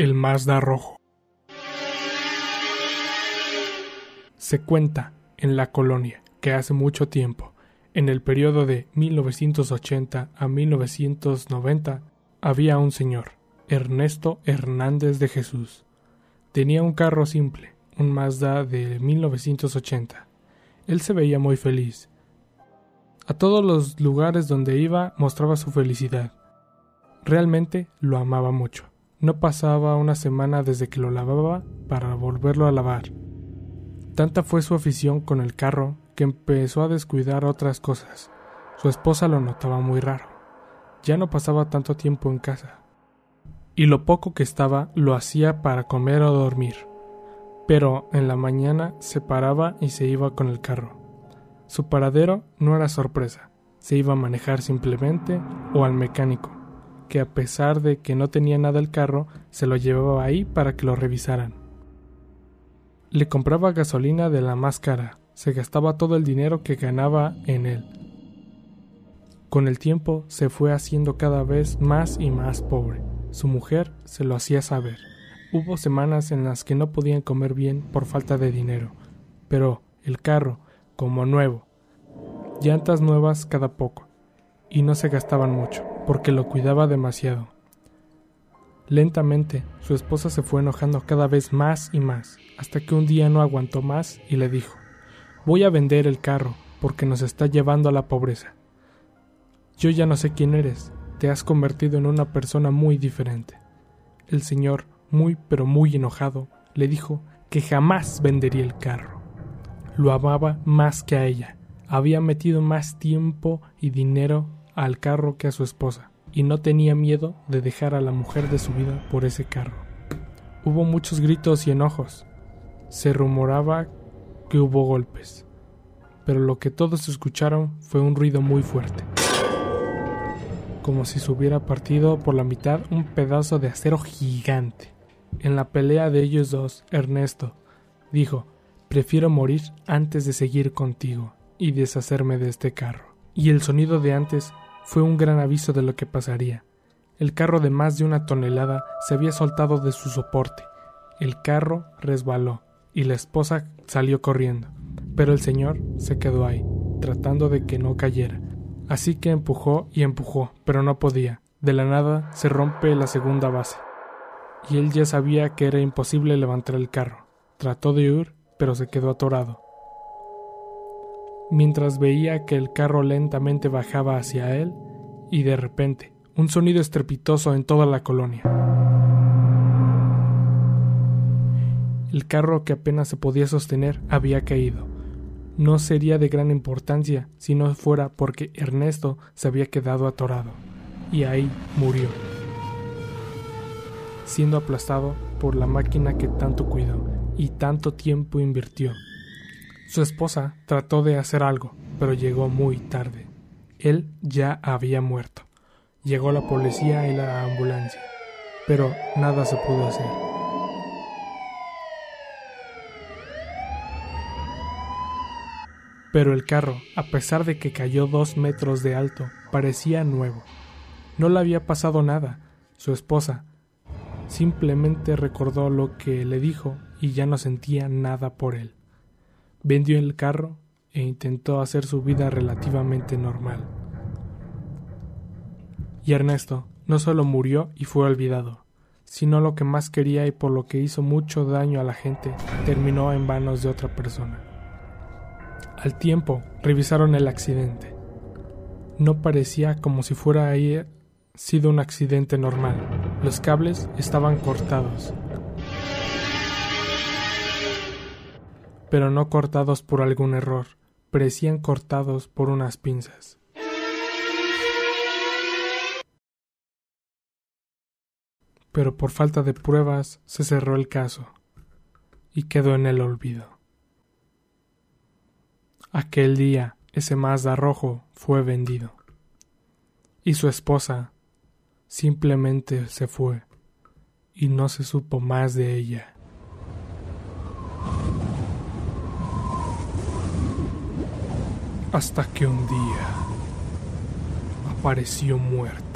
El Mazda Rojo. Se cuenta en la colonia que hace mucho tiempo, en el periodo de 1980 a 1990, había un señor, Ernesto Hernández de Jesús. Tenía un carro simple, un Mazda de 1980. Él se veía muy feliz. A todos los lugares donde iba mostraba su felicidad. Realmente lo amaba mucho. No pasaba una semana desde que lo lavaba para volverlo a lavar. Tanta fue su afición con el carro que empezó a descuidar otras cosas. Su esposa lo notaba muy raro. Ya no pasaba tanto tiempo en casa. Y lo poco que estaba lo hacía para comer o dormir. Pero en la mañana se paraba y se iba con el carro. Su paradero no era sorpresa. Se iba a manejar simplemente o al mecánico que a pesar de que no tenía nada el carro, se lo llevaba ahí para que lo revisaran. Le compraba gasolina de la más cara, se gastaba todo el dinero que ganaba en él. Con el tiempo se fue haciendo cada vez más y más pobre. Su mujer se lo hacía saber. Hubo semanas en las que no podían comer bien por falta de dinero, pero el carro, como nuevo, llantas nuevas cada poco, y no se gastaban mucho porque lo cuidaba demasiado. Lentamente, su esposa se fue enojando cada vez más y más, hasta que un día no aguantó más y le dijo Voy a vender el carro, porque nos está llevando a la pobreza. Yo ya no sé quién eres, te has convertido en una persona muy diferente. El señor, muy pero muy enojado, le dijo que jamás vendería el carro. Lo amaba más que a ella, había metido más tiempo y dinero al carro que a su esposa, y no tenía miedo de dejar a la mujer de su vida por ese carro. Hubo muchos gritos y enojos. Se rumoraba que hubo golpes, pero lo que todos escucharon fue un ruido muy fuerte, como si se hubiera partido por la mitad un pedazo de acero gigante. En la pelea de ellos dos, Ernesto dijo, prefiero morir antes de seguir contigo y deshacerme de este carro. Y el sonido de antes fue un gran aviso de lo que pasaría. El carro de más de una tonelada se había soltado de su soporte. El carro resbaló y la esposa salió corriendo, pero el señor se quedó ahí, tratando de que no cayera. Así que empujó y empujó, pero no podía. De la nada se rompe la segunda base. Y él ya sabía que era imposible levantar el carro. Trató de huir, pero se quedó atorado mientras veía que el carro lentamente bajaba hacia él y de repente un sonido estrepitoso en toda la colonia. El carro que apenas se podía sostener había caído. No sería de gran importancia si no fuera porque Ernesto se había quedado atorado, y ahí murió, siendo aplastado por la máquina que tanto cuidó y tanto tiempo invirtió. Su esposa trató de hacer algo, pero llegó muy tarde. Él ya había muerto. Llegó la policía y la ambulancia, pero nada se pudo hacer. Pero el carro, a pesar de que cayó dos metros de alto, parecía nuevo. No le había pasado nada. Su esposa simplemente recordó lo que le dijo y ya no sentía nada por él. Vendió el carro e intentó hacer su vida relativamente normal. Y Ernesto no solo murió y fue olvidado, sino lo que más quería y por lo que hizo mucho daño a la gente terminó en manos de otra persona. Al tiempo, revisaron el accidente. No parecía como si fuera ahí sido un accidente normal. Los cables estaban cortados pero no cortados por algún error, parecían cortados por unas pinzas. Pero por falta de pruebas se cerró el caso y quedó en el olvido. Aquel día ese Mazda rojo fue vendido y su esposa simplemente se fue y no se supo más de ella. Hasta que un día apareció muerto.